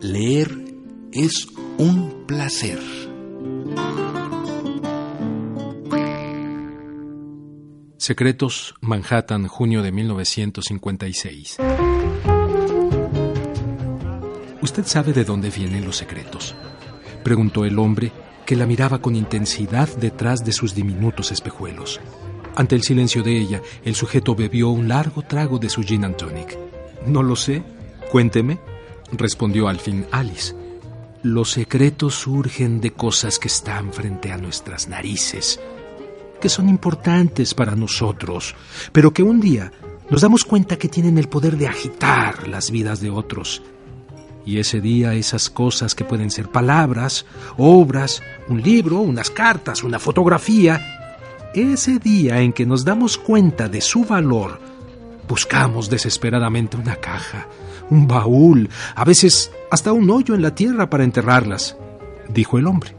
Leer es un placer. Secretos, Manhattan, junio de 1956. ¿Usted sabe de dónde vienen los secretos? Preguntó el hombre, que la miraba con intensidad detrás de sus diminutos espejuelos. Ante el silencio de ella, el sujeto bebió un largo trago de su gin and tonic. No lo sé. Cuénteme, respondió al fin Alice. Los secretos surgen de cosas que están frente a nuestras narices, que son importantes para nosotros, pero que un día nos damos cuenta que tienen el poder de agitar las vidas de otros. Y ese día esas cosas que pueden ser palabras, obras, un libro, unas cartas, una fotografía, ese día en que nos damos cuenta de su valor, buscamos desesperadamente una caja, un baúl, a veces hasta un hoyo en la tierra para enterrarlas, dijo el hombre.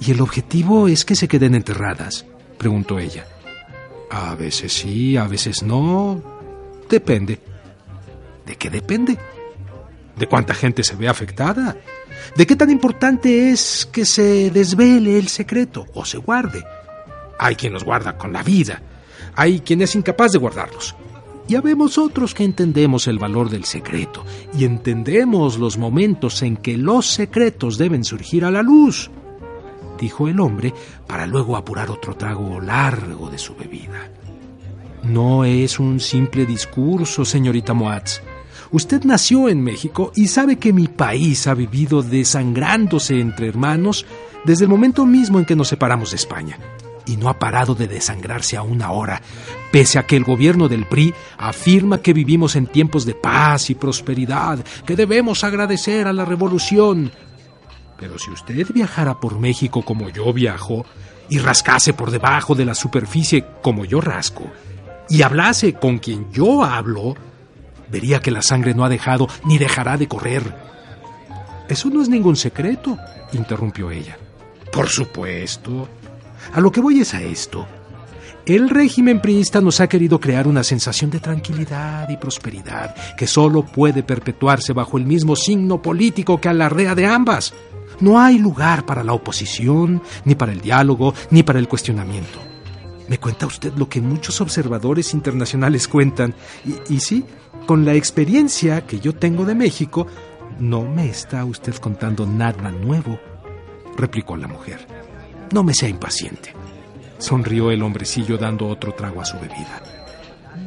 ¿Y el objetivo es que se queden enterradas? preguntó ella. A veces sí, a veces no. Depende. ¿De qué depende? ¿De cuánta gente se ve afectada? ¿De qué tan importante es que se desvele el secreto o se guarde? Hay quien los guarda con la vida. Hay quien es incapaz de guardarlos. Y habemos otros que entendemos el valor del secreto y entendemos los momentos en que los secretos deben surgir a la luz, dijo el hombre para luego apurar otro trago largo de su bebida. No es un simple discurso, señorita Moatz. Usted nació en México y sabe que mi país ha vivido desangrándose entre hermanos desde el momento mismo en que nos separamos de España y no ha parado de desangrarse aún ahora, pese a que el gobierno del PRI afirma que vivimos en tiempos de paz y prosperidad, que debemos agradecer a la revolución. Pero si usted viajara por México como yo viajo, y rascase por debajo de la superficie como yo rasco, y hablase con quien yo hablo, vería que la sangre no ha dejado ni dejará de correr. Eso no es ningún secreto, interrumpió ella. Por supuesto, a lo que voy es a esto. El régimen priista nos ha querido crear una sensación de tranquilidad y prosperidad que solo puede perpetuarse bajo el mismo signo político que alardea de ambas. No hay lugar para la oposición, ni para el diálogo, ni para el cuestionamiento. Me cuenta usted lo que muchos observadores internacionales cuentan, y, sí, con la experiencia que yo tengo de México, no me está usted contando nada nuevo, replicó la mujer. No me sea impaciente. Sonrió el hombrecillo dando otro trago a su bebida.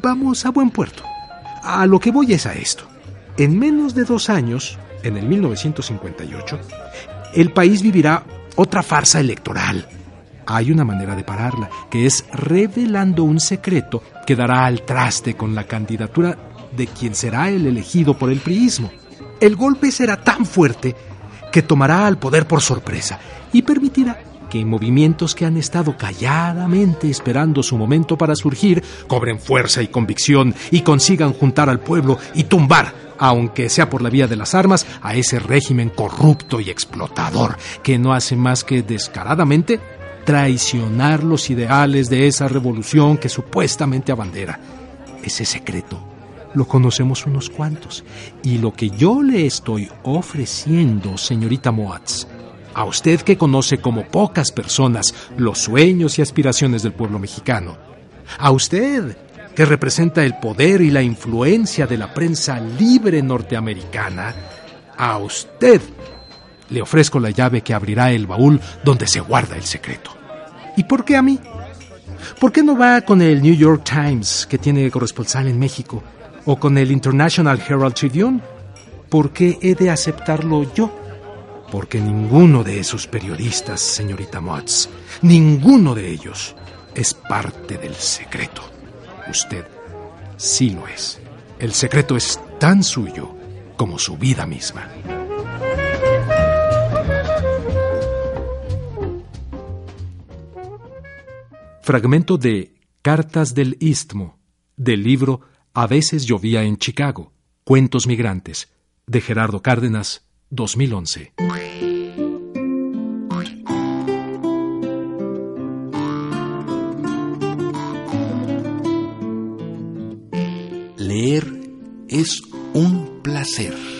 Vamos a buen puerto. A lo que voy es a esto. En menos de dos años, en el 1958, el país vivirá otra farsa electoral. Hay una manera de pararla, que es revelando un secreto que dará al traste con la candidatura de quien será el elegido por el priismo. El golpe será tan fuerte que tomará al poder por sorpresa y permitirá que movimientos que han estado calladamente esperando su momento para surgir cobren fuerza y convicción y consigan juntar al pueblo y tumbar, aunque sea por la vía de las armas, a ese régimen corrupto y explotador que no hace más que descaradamente traicionar los ideales de esa revolución que supuestamente abandera. Ese secreto lo conocemos unos cuantos. Y lo que yo le estoy ofreciendo, señorita Moatz, a usted que conoce como pocas personas los sueños y aspiraciones del pueblo mexicano, a usted que representa el poder y la influencia de la prensa libre norteamericana, a usted le ofrezco la llave que abrirá el baúl donde se guarda el secreto. ¿Y por qué a mí? ¿Por qué no va con el New York Times, que tiene corresponsal en México, o con el International Herald Tribune? ¿Por qué he de aceptarlo yo? Porque ninguno de esos periodistas, señorita Motz, ninguno de ellos es parte del secreto. Usted sí lo es. El secreto es tan suyo como su vida misma. Fragmento de Cartas del Istmo, del libro A veces llovía en Chicago, Cuentos Migrantes, de Gerardo Cárdenas, 2011. Leer es un placer.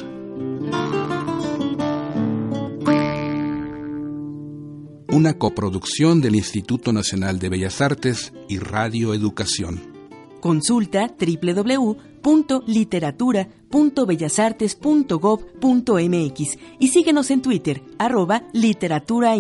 Una coproducción del Instituto Nacional de Bellas Artes y Radio Educación. Consulta www.literatura.bellasartes.gov.mx y síguenos en Twitter, arroba literatura